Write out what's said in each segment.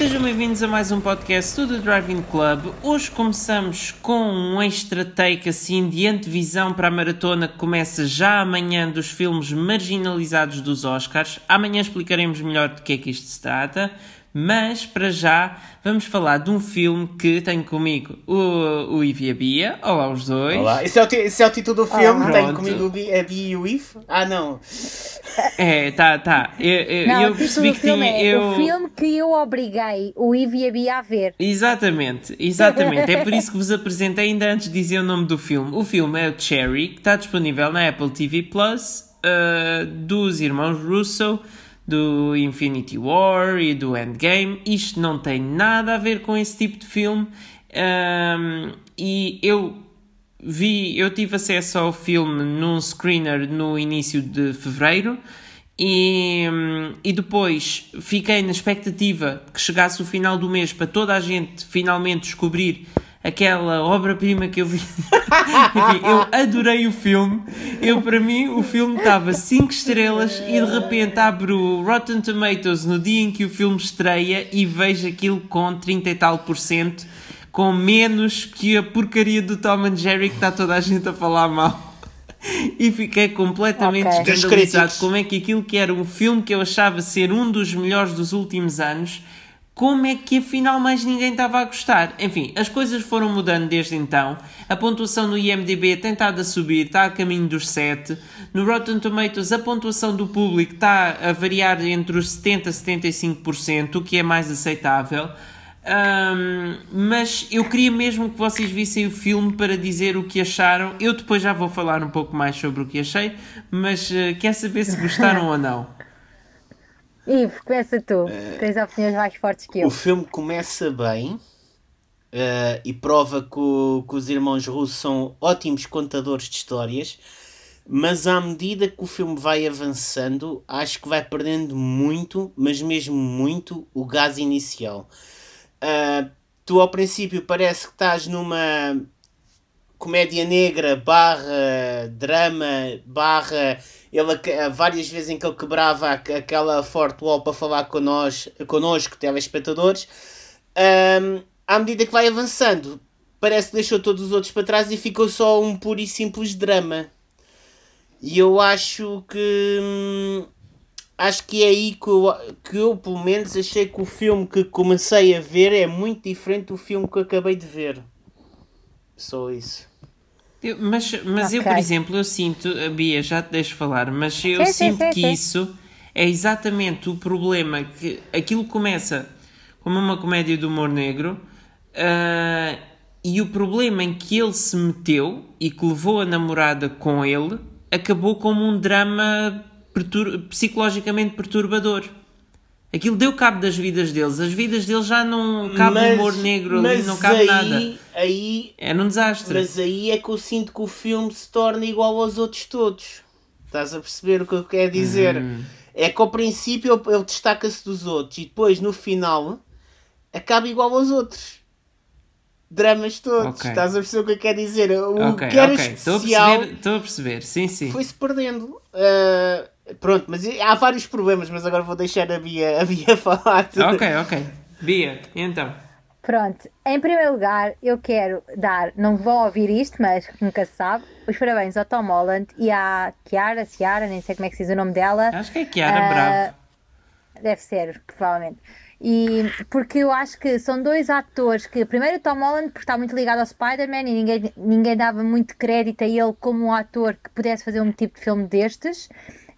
Sejam bem-vindos a mais um podcast do The Driving Club. Hoje começamos com um extra take assim de antevisão para a maratona que começa já amanhã dos filmes marginalizados dos Oscars. Amanhã explicaremos melhor de que é que isto se trata. Mas, para já, vamos falar de um filme que tenho comigo o, o Ivo e a Bia. Olá, os dois. Olá. Esse é o, esse é o título do filme. Olá. Tenho comigo a Bia e o Ivo. Ah, não. É, tá, tá. Eu, eu, não, eu percebi que tinha. É eu... O filme que eu obriguei o Ivo e a Bia a ver. Exatamente, exatamente. é por isso que vos apresentei ainda antes de dizer o nome do filme. O filme é o Cherry, que está disponível na Apple TV Plus, uh, dos irmãos Russo do Infinity War e do Endgame. Isto não tem nada a ver com esse tipo de filme. Um, e eu vi, eu tive acesso ao filme num screener no início de fevereiro. E, e depois fiquei na expectativa que chegasse o final do mês para toda a gente finalmente descobrir aquela obra-prima que eu vi. Enfim, eu adorei o filme. Eu, para mim, o filme estava 5 estrelas e de repente abro o Rotten Tomatoes no dia em que o filme estreia e vejo aquilo com 30 e tal por cento, com menos que a porcaria do Tom and Jerry que está toda a gente a falar mal. E fiquei completamente okay. escandalizado como é que aquilo que era um filme que eu achava ser um dos melhores dos últimos anos como é que afinal mais ninguém estava a gostar? Enfim, as coisas foram mudando desde então. A pontuação no IMDB tem estado a subir, está a caminho dos 7. No Rotten Tomatoes, a pontuação do público está a variar entre os 70% e 75%, o que é mais aceitável. Um, mas eu queria mesmo que vocês vissem o filme para dizer o que acharam. Eu depois já vou falar um pouco mais sobre o que achei, mas uh, quer saber se gostaram ou não. Ivo, começa tu. Uh, Tens opiniões mais fortes que eu. O filme começa bem uh, e prova que, o, que, os irmãos russos são ótimos contadores de histórias, mas à medida que o filme vai avançando, acho que vai perdendo muito, mas mesmo muito, o gás inicial. Uh, tu, ao princípio, parece que estás numa comédia negra barra drama barra ele várias vezes em que ele quebrava aquela forte wall para falar connosco, connosco telespectadores um, à medida que vai avançando parece que deixou todos os outros para trás e ficou só um puro e simples drama. E eu acho que hum, acho que é aí que eu, que eu pelo menos achei que o filme que comecei a ver é muito diferente do filme que acabei de ver. Só isso eu, mas mas okay. eu, por exemplo, eu sinto, a Bia, já te deixo falar, mas eu sim, sinto sim, que sim, isso é exatamente o problema que aquilo começa como uma comédia de humor negro uh, e o problema em que ele se meteu e que levou a namorada com ele acabou como um drama pertur psicologicamente perturbador. Aquilo deu cabo das vidas deles. As vidas deles já não cabe mas, humor negro ali, não cabe aí, nada. Aí, é num desastre. Mas aí é que eu sinto que o filme se torna igual aos outros todos. Estás a perceber o que eu quero dizer? Uhum. É que ao princípio ele, ele destaca-se dos outros e depois no final acaba igual aos outros. Dramas todos. Okay. Estás a perceber o que eu quero dizer? O okay, que era okay. especial. Estou a perceber, estou a perceber. sim, sim. Foi-se perdendo. Uh, Pronto, mas há vários problemas, mas agora vou deixar a Bia, a Bia falar. Ok, ok. Bia, então. Pronto, em primeiro lugar, eu quero dar, não vão ouvir isto, mas nunca se sabe, os parabéns ao Tom Holland e à Kiara, Ciara, nem sei como é que se diz o nome dela. Acho que é Kiara uh, Bravo. Deve ser, provavelmente. E porque eu acho que são dois atores que, primeiro o Tom Holland, porque está muito ligado ao Spider-Man e ninguém, ninguém dava muito crédito a ele como um ator que pudesse fazer um tipo de filme destes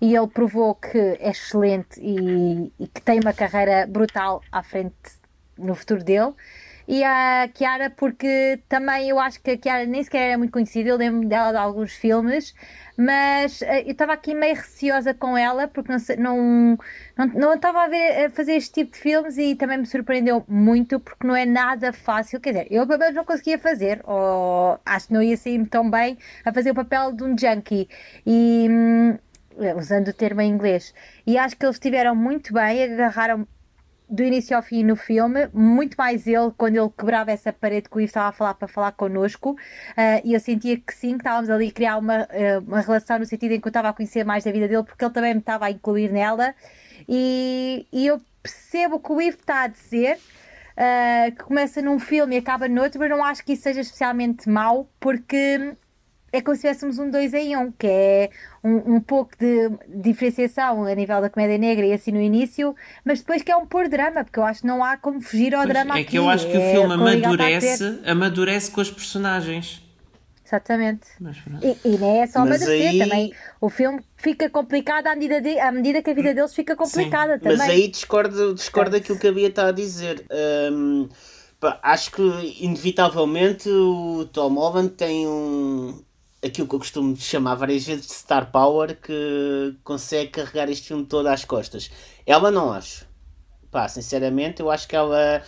e ele provou que é excelente e, e, que tem uma carreira brutal à frente no futuro dele. E a Kiara, porque também eu acho que a Kiara nem sequer era muito conhecida, eu lembro dela de alguns filmes, mas uh, eu estava aqui meio receosa com ela porque não, não, não, não estava a, ver, a fazer este tipo de filmes e também me surpreendeu muito porque não é nada fácil. Quer dizer, eu pelo menos não conseguia fazer, ou acho que não ia sair tão bem a fazer o papel de um junkie. E. Hum, usando o termo em inglês. E acho que eles estiveram muito bem, agarraram do início ao fim no filme, muito mais ele quando ele quebrava essa parede que o Ivo estava a falar para falar connosco, uh, e eu sentia que sim, que estávamos ali a criar uma, uh, uma relação no sentido em que eu estava a conhecer mais da vida dele, porque ele também me estava a incluir nela. E, e eu percebo o que o Ivo está a dizer. uh, que começa num filme e acaba noutro, mas não acho que isso seja especialmente mau, porque é como se tivéssemos um 2 em 1, um, que é um, um pouco de diferenciação a nível da comédia negra e assim no início, mas depois que é um pôr drama, porque eu acho que não há como fugir ao Pois, drama é aqui. que eu acho que o é filme a bater. amadurece, amadurece com os personagens. Exatamente. Mas. E, e não é só amadurecer aí- também. O filme fica complicado à medida, de- à medida que a vida deles fica complicada também. Mas aí discordo, discordo daquilo que a Bia está a dizer. Hum, pá, acho que, inevitavelmente, o Tom Holland tem um. Aquilo que eu costumo chamar várias vezes de star power que consegue carregar este filme todo às costas. Ela não acho. Pá, sinceramente, eu acho que ela.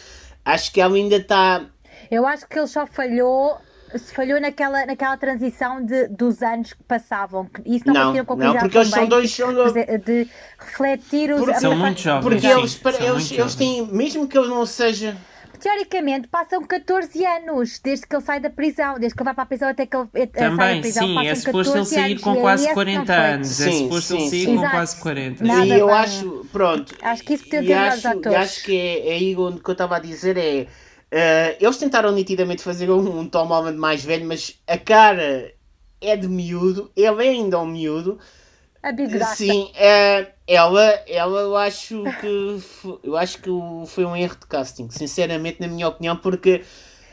Acho que ela ainda está. Eu acho que ele só falhou. Se falhou naquela, naquela transição de, dos anos que passavam. Isso não, Não, conseguiram não, porque eles são dois- de- são dois- de, de refletir os. Porque- a- São muito jovens. Porque Sim, eles, são eles, muito eles têm. Mesmo que ele não seja. Teoricamente passam 14 anos desde que ele sai da prisão, desde que ele vai para a prisão até que ele eh, sai da Também, prisão. sim, passam é suposto ele 14 sair anos, com é quase esse que não 40 foi. anos. É Sim, suposto ele sim, sair sim. com Exato. quase 40. Nada e eu bem. acho, pronto. Acho que isso podia ter melhores acho, atores. e acho que é, é aí onde que eu estava a dizer é. eh, eles tentaram nitidamente fazer um, um Tom Holland mais velho, mas a cara é de miúdo, ele é ainda um miúdo. A bigode. Sim, eh, ela, ela eu acho que fo- eu acho que o- foi um erro de casting, sinceramente, na minha opinião, porque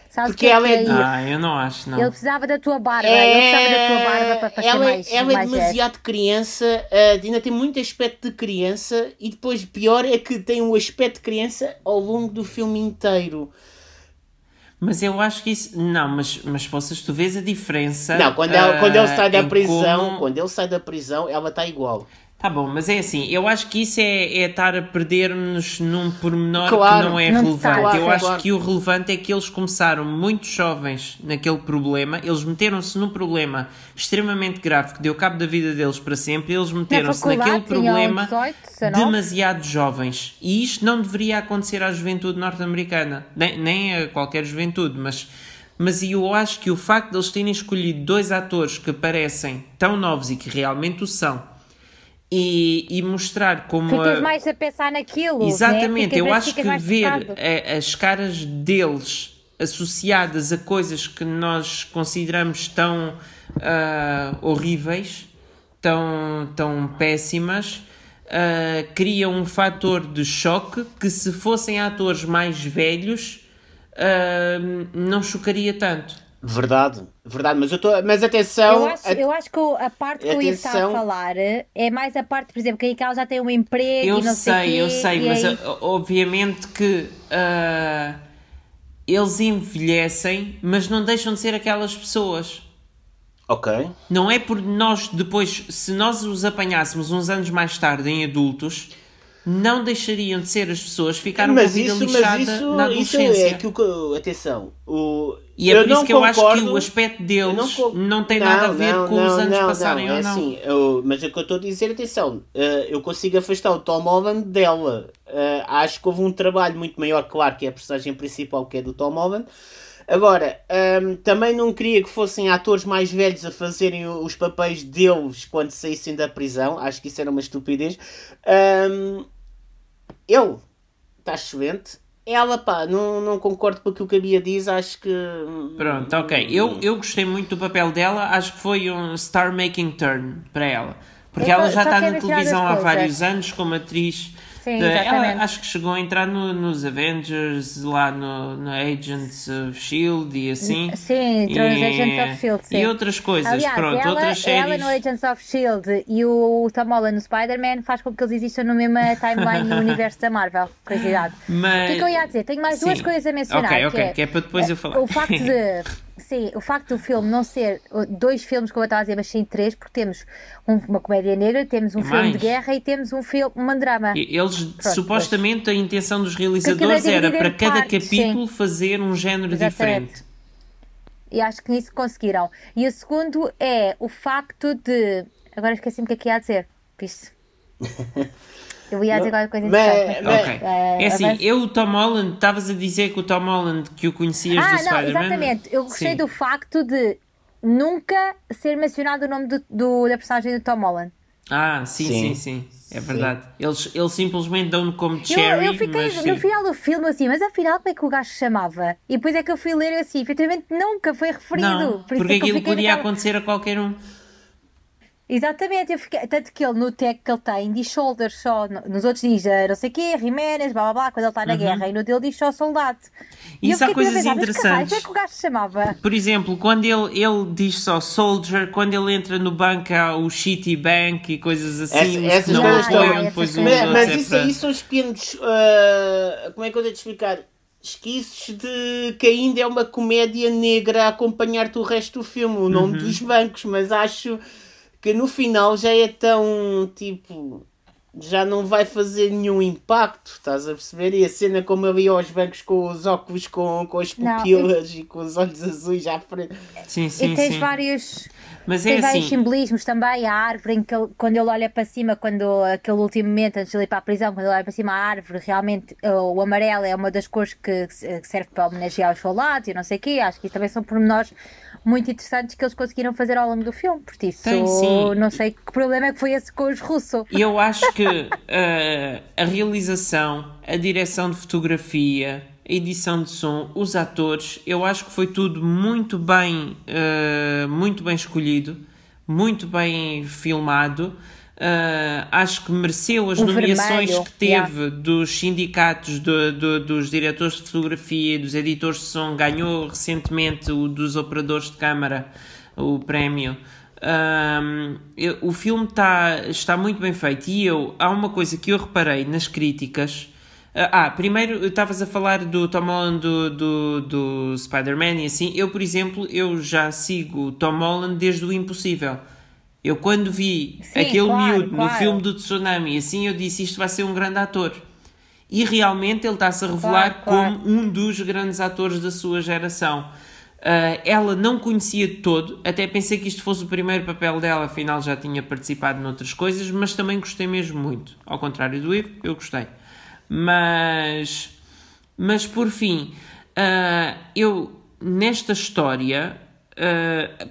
Sabes porque que é ela é é? Ah, eu não acho, não. Ele precisava da tua barba, ele precisava da tua barba para, ser ela, mais, ela é mais velho. demasiado criança, eh, ainda tem muito aspecto de criança, e depois pior é que tem um aspecto de criança ao longo do filme inteiro. Mas eu acho que isso. Não, mas, mas possas, tu vês a diferença. Não, quando, ela- ah, quando ele sai da prisão, como- quando ele sai da prisão, ela está igual. Tá bom, mas é assim, eu acho que isso é, é estar a perder-nos num pormenor Claro, que não é não relevante. sabe. eu Claro, acho claro. que o relevante é que eles começaram muito jovens naquele problema, eles meteram-se num problema extremamente grave que deu cabo da vida deles para sempre, e eles meteram-se naquele problema 18, 19. demasiado jovens. E isto não deveria acontecer à juventude norte-americana, nem, nem a qualquer juventude, mas. Mas eu acho que o facto de eles terem escolhido dois atores que parecem tão novos e que realmente o são, e, e mostrar como Ficas a- mais a pensar naquilo. Exatamente, né? eu acho que ver a- as caras deles associadas a coisas que nós consideramos tão ah, horríveis, tão, tão péssimas, ah, cria um fator de choque que se fossem atores mais velhos ah, não chocaria tanto. Verdade, verdade, mas eu estou. Mas atenção. Eu acho, a- eu acho que a parte que o Ivo está a Atenção. falar é mais a parte, por exemplo, que ela já tem um emprego Eu e não sei, sei, quê, eu sei, mas aí- ah, obviamente que ah, eles envelhecem, mas não deixam de ser aquelas pessoas. Ok. Não é por nós depois, se nós os apanhássemos uns anos mais tarde em adultos, não deixariam de ser as pessoas, ficaram com a Mas vida isso, lixada mas isso, na isso adolescência. é que o que. Atenção. O, E é eu por isso não que eu acho que concordo- o aspecto deles não, co- tem nada a ver não, com os não, anos não, passarem não, ou é não. Assim, eu- mas o que eu estou a dizer, atenção, eh, eu consigo afastar o Tom Holland dela. Eh, acho que houve um trabalho muito maior, claro, que é a personagem principal, que é do Tom Holland. Agora, ehm, também não queria que fossem atores mais velhos a fazerem os papéis deles quando saíssem da prisão. Acho que isso era uma estupidez. Ehm, ele está excelente. Ela, pá, não, não concordo com aquilo que a Bia diz. Acho que. Pronto, ok. Eu, eu gostei muito do papel dela, acho que foi um star making turn para ela. Porque Eu ela já está quero na televisão há vários anos como atriz. Sim, ela exatamente. acho que chegou a entrar no- nos Avengers, lá no, no Agents of Shield e assim. Sim, entrou nos Agents of Shield, sim. E outras coisas, Aliás, pronto, ela, outras ela séries. no Agents of S.H.I.E.L.D. e o Tom Holland no Spider-Man faz com que eles existam no mesmo timeline no universo da Marvel. Curiosidade. Mas... O que é que eu ia dizer? Tenho mais duas Sim. coisas a mencionar. Ok, que ok, é, que é para depois eu falar. O facto de. Sim, o facto do filme não ser dois filmes, como eu estava a dizer, mas sim três, porque temos um- uma comédia negra, temos um E filme de guerra e temos um filme, um drama. E- Eles, supostamente, a intenção dos realizadores era para cada partes, capítulo fazer um género Exatamente. diferente. E acho que nisso conseguiram. E o segundo é o facto de. Agora esqueci-me o que é que ia dizer. Vixe. Eu ia dizer qualquer coisa Mas- interessante. mas- Ok. É assim, avança. eu, o Tom Holland, estavas a dizer que o Tom Holland que o conhecias do Ah, não, Spider-Man. exatamente. Eu gostei Sim. do facto de nunca ser mencionado o nome do, do- da personagem do Tom Holland. Ah, sim, sim, Sim. sim. É verdade. Eles, eles simplesmente dão-no como Eu, Cherry, eu fiquei mas no sim. final do filme assim, mas afinal como é que o gajo se chamava? E depois é que eu fui ler assim, efetivamente nunca foi referido. Não, Por isso porque é que eu aquilo fiquei podia naquela- acontecer a qualquer um. Exatamente, eu fiquei, tanto que ele no tag que ele tem diz shoulders só, no- nos outros diz eh, não sei o quê, Jiménez, blá blá blá, quando ele está na guerra, e no dele diz só soldado. E Uhum. Isso há coisas pensar, mas que raio, interessantes. como é que o gajo se chamava? Por exemplo, quando ele, ele diz só Soldier, quando ele entra no banco há o Shitty Bank e coisas assim, Essa- os que essas não coisas apoiam depois essas Mas, mas é isso aí são os pequenos. ah, como é que eu devo explicar? Esquiços de que ainda é uma comédia negra a acompanhar-te o resto do filme, o Uhum. nome dos bancos, mas acho que no final já é tão tipo. Já não vai fazer nenhum impacto, estás a perceber? E a cena como ele ia aos bancos com os óculos, com, com as Não, pupilas e com os olhos azuis à frente. Sim, sim, e tens sim. vários. Mas é Tem vários assim, simbolismos também, a árvore, em que ele- quando ele olha para cima, quando aquele último momento antes de ele ir para a prisão, quando ele olha para cima a árvore, realmente eh, o amarelo é uma das cores que, que serve para homenagear os soldados e não sei o quê. Acho que isso também são pormenores muito interessantes que eles conseguiram fazer ao longo do filme. Por isso, Tem, sim. não sei que problema é que foi esse com os russos. Eu acho que eh, a realização, a direção de fotografia, a edição de som, os atores, eu acho que foi tudo muito bem, eh, muito bem escolhido, muito bem filmado. Eh, acho que mereceu as nomeações vermelho, que teve dos sindicatos do- do- dos diretores de fotografia dos editores de som. Ganhou recentemente o dos operadores de câmara o prémio. Ahm, eu- o filme tá, está muito bem feito e eu há uma coisa que eu reparei nas críticas. Ah, ah, primeiro estavas a falar do Tom Holland do, do, do Spider-Man e assim. Eu, por exemplo, eu já sigo Tom Holland desde o Impossível. Eu quando vi Sim, aquele claro, miúdo no claro. filme do Tsunami, assim eu disse isto vai ser um grande ator. E realmente ele está-se a revelar Claro, como um dos grandes atores da sua geração. Ah, ela não conhecia de todo, até pensei que isto fosse o primeiro papel dela, afinal já tinha participado noutras coisas, mas também gostei mesmo muito. Ao contrário do Ivo, eu gostei. Mas, mas por fim, ah, eu nesta história,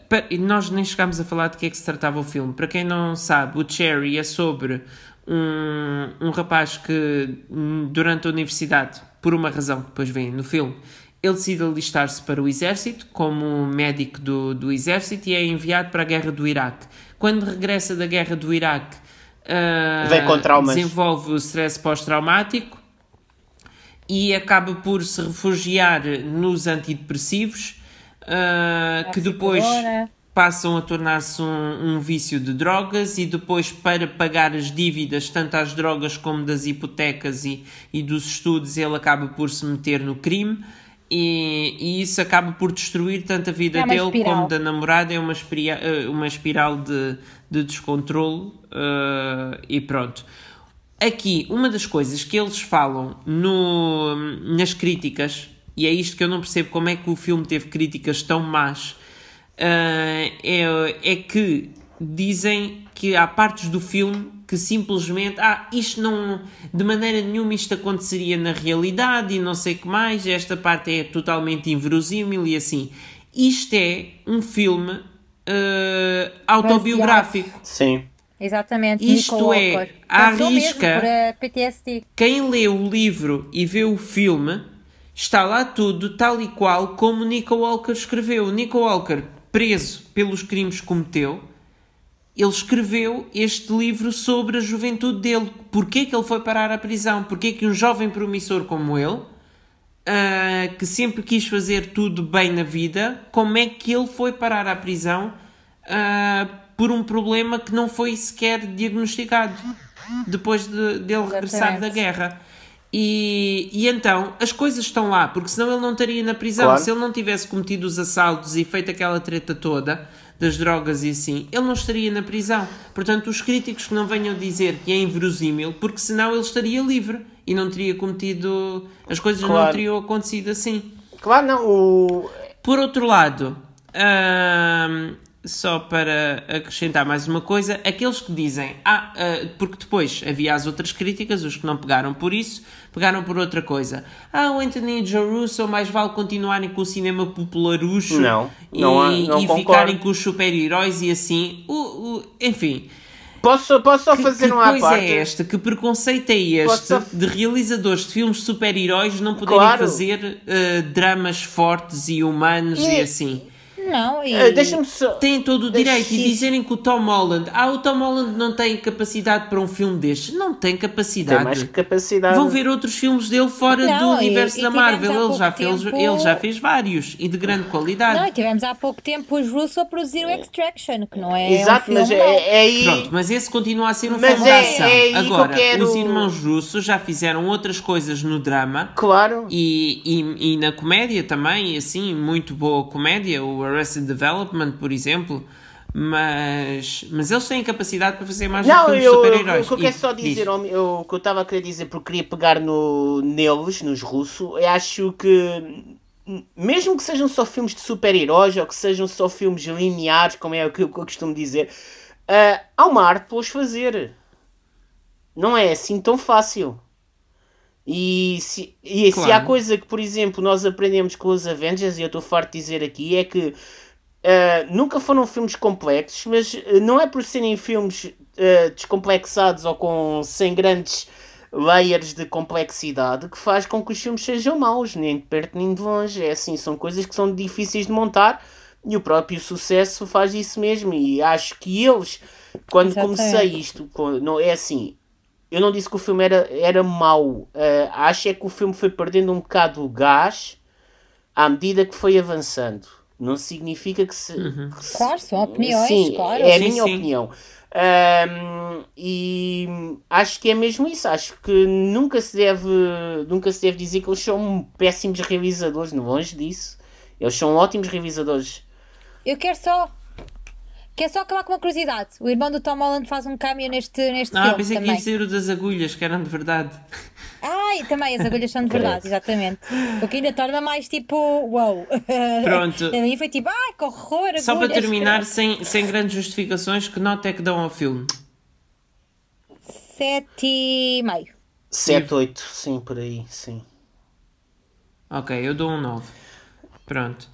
pa- nós nem chegámos a falar de que é que se tratava o filme. Para quem não sabe, o Cherry é sobre um, um rapaz que durante a universidade, por uma razão que depois vem no filme, ele decide alistar-se para o exército como médico do, do exército e é enviado para a guerra do Iraque. Quando regressa da guerra do Iraque, traumas. desenvolve o stress pós-traumático e acaba por se refugiar nos antidepressivos, ah, que depois passam a tornar-se um, um vício de drogas e depois para pagar as dívidas, tanto às drogas como das hipotecas e, e dos estudos, ele acaba por se meter no crime e, e isso acaba por destruir tanto a vida É dele espiral. como da namorada, é uma, eh, uma espiral de, de descontrole eh, e pronto. Aqui, uma das coisas que eles falam no, nas críticas, e é isto que eu não percebo como é que o filme teve críticas tão más, ah, é, é que dizem que há partes do filme que simplesmente, ah, isto não, de maneira nenhuma isto aconteceria na realidade e não sei o que mais, esta parte é totalmente inverosímil e assim. Isto é um filme ah, autobiográfico. Sim. Exatamente. Isto é, à mesmo risca. eh. Quem lê o livro e vê o filme, está lá tudo tal e qual como Nico Walker escreveu. Nico Walker, preso pelos crimes que cometeu, ele escreveu este livro sobre a juventude dele. Porquê que ele foi parar à prisão? Porquê que um jovem promissor como ele, ah, que sempre quis fazer tudo bem na vida, como é que ele foi parar à prisão ah, por um problema que não foi sequer diagnosticado depois de, dele regressar da guerra? E, e então as coisas estão lá, porque senão ele não estaria na prisão. Claro. Se ele não tivesse cometido os assaltos e feito aquela treta toda das drogas e assim, ele não estaria na prisão. Portanto, os críticos que não venham dizer que é inverosímil, porque senão ele estaria livre e não teria cometido. As coisas não Claro. teriam acontecido assim. Claro, não. O... Por outro lado, ahm, só para acrescentar mais uma coisa, aqueles que dizem, ah, ah, porque depois havia as outras críticas, os que não pegaram por isso, pegaram por outra coisa. Ah, o Anthony e Joe Russo mais vale continuarem com o cinema popularucho Não, e, não há- não e ficarem com os super-heróis e assim. O, o- enfim. Posso, posso só Que, fazer que um à coisa parte? é esta? Que preconceito é este só- de realizadores de filmes super-heróis não poderem Claro. fazer eh, dramas fortes e humanos e, E- assim? Não, e... Ah, Deixa-me só. Têm todo o direito e dizerem que o Tom Holland, ah, o Tom Holland não tem capacidade para um filme destes. Não tem Tem capacidade. mais capacidade. Vão ver outros filmes dele fora Não, do e- universo e da Marvel. Ele já, fez, tempo- ele já fez vários e de grande qualidade. Não, e tivemos há pouco tempo os Russo a produzir o Extraction, que não é Exato, um mas é, é aí. Pronto, mas esse continua a ser um Mas filme é- de ação. é que Agora, quero- os irmãos russos já fizeram outras coisas no drama Claro. e, e, e na comédia também, assim, muito boa comédia, o Arrested Development, por exemplo. Mas, mas eles têm capacidade para fazer mais Não, filmes eu, super-heróis. o que eu quero só diz. dizer, o que eu estava a querer dizer, porque queria pegar no, neles, nos russos, eu acho que, mesmo que sejam só filmes de super-heróis ou que sejam só filmes lineares, como é o que eu, costumo dizer, ah, há uma arte para os fazer. Não é assim tão fácil. E, se, e se há Claro. coisa que, por exemplo, nós aprendemos com os Avengers, e eu estou farto de dizer aqui, é que Uh, nunca foram filmes complexos, mas uh, não é por serem filmes uh, descomplexados ou com sem grandes layers de complexidade que faz com que os filmes sejam maus, nem de perto nem de longe. É assim, são coisas que são difíceis de montar e o próprio sucesso faz isso mesmo. E acho que eles, quando Exatamente. comecei isto, não, é assim. Eu não disse que o filme era, era mau, uh, acho é que o filme foi perdendo um bocado o gás à medida que foi avançando. Não significa que se. que se- Claro, são opiniões, Sim, claro. é a Sim, minha sim. opinião. Ahm, e acho que é mesmo isso. Acho que nunca se deve, nunca se deve dizer que eles são péssimos realizadores. Não longe disso. Eles são ótimos realizadores. Eu quero só. Quero só acabar com uma curiosidade. O irmão do Tom Holland faz um cameo neste, neste Ah, filme pensei que ia também. dizer o das agulhas, que eram de verdade. Ah, e também as agulhas são de verdade, exatamente. O que ainda torna mais tipo, wow. Pronto. A mim foi tipo, ai, que horror. Só para agulhas. terminar, sem, sem grandes justificações, que nota é que dão ao filme? Sete e meio. 7, 8, sim, por aí, sim. Ok, eu dou um 9. Pronto.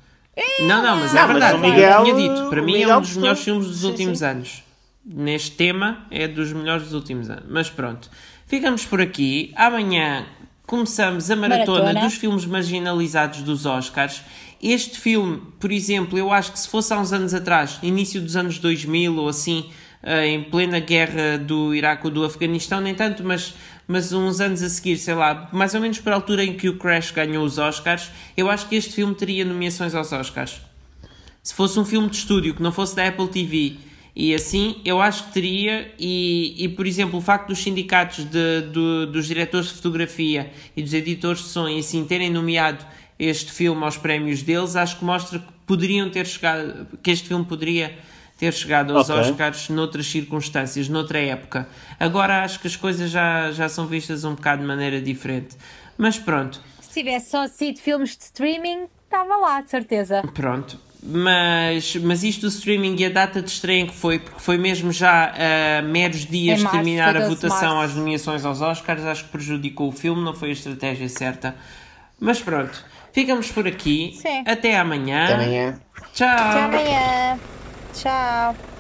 Não, não, mas é Não, mas verdade. o Miguel- eu tinha dito, para mim é Miguel um dos melhores filmes dos Sim, últimos sim. anos. Neste tema é dos melhores dos últimos anos. Mas pronto, ficamos por aqui. Amanhã começamos a maratona, Maratona. dos filmes marginalizados dos Oscars. Este filme, por exemplo, eu acho que se fosse há uns anos atrás, início dos anos 2000 ou assim, eh, em plena guerra do Iraque ou do Afeganistão, nem tanto, mas, mas uns anos a seguir, sei lá, mais ou menos para a altura em que o Crash ganhou os Oscars, eu acho que este filme teria nomeações aos Oscars. Se fosse um filme de estúdio que não fosse da Apple TV e assim, eu acho que teria. E, e por exemplo, o facto dos sindicatos de, do- dos diretores de fotografia e dos editores de som e assim terem nomeado este filme aos prémios deles, acho que mostra que poderiam ter chegado, que este filme poderia ter chegado aos Ok. Oscars noutras circunstâncias, noutra época. Agora acho que as coisas já, já são vistas um bocado de maneira diferente. Mas pronto, Se tivesse só sido filmes de streaming, estava lá, de certeza. Pronto. Mas, mas isto do streaming e a data de estreia em que foi, porque foi mesmo já a meros dias Em de março, terminar a 12 de votação março. às nomeações aos Oscars, acho que prejudicou o filme, não foi a estratégia certa. Mas pronto, ficamos por aqui. Sim. Até amanhã. Até amanhã. Tchau. Até amanhã. Tchau.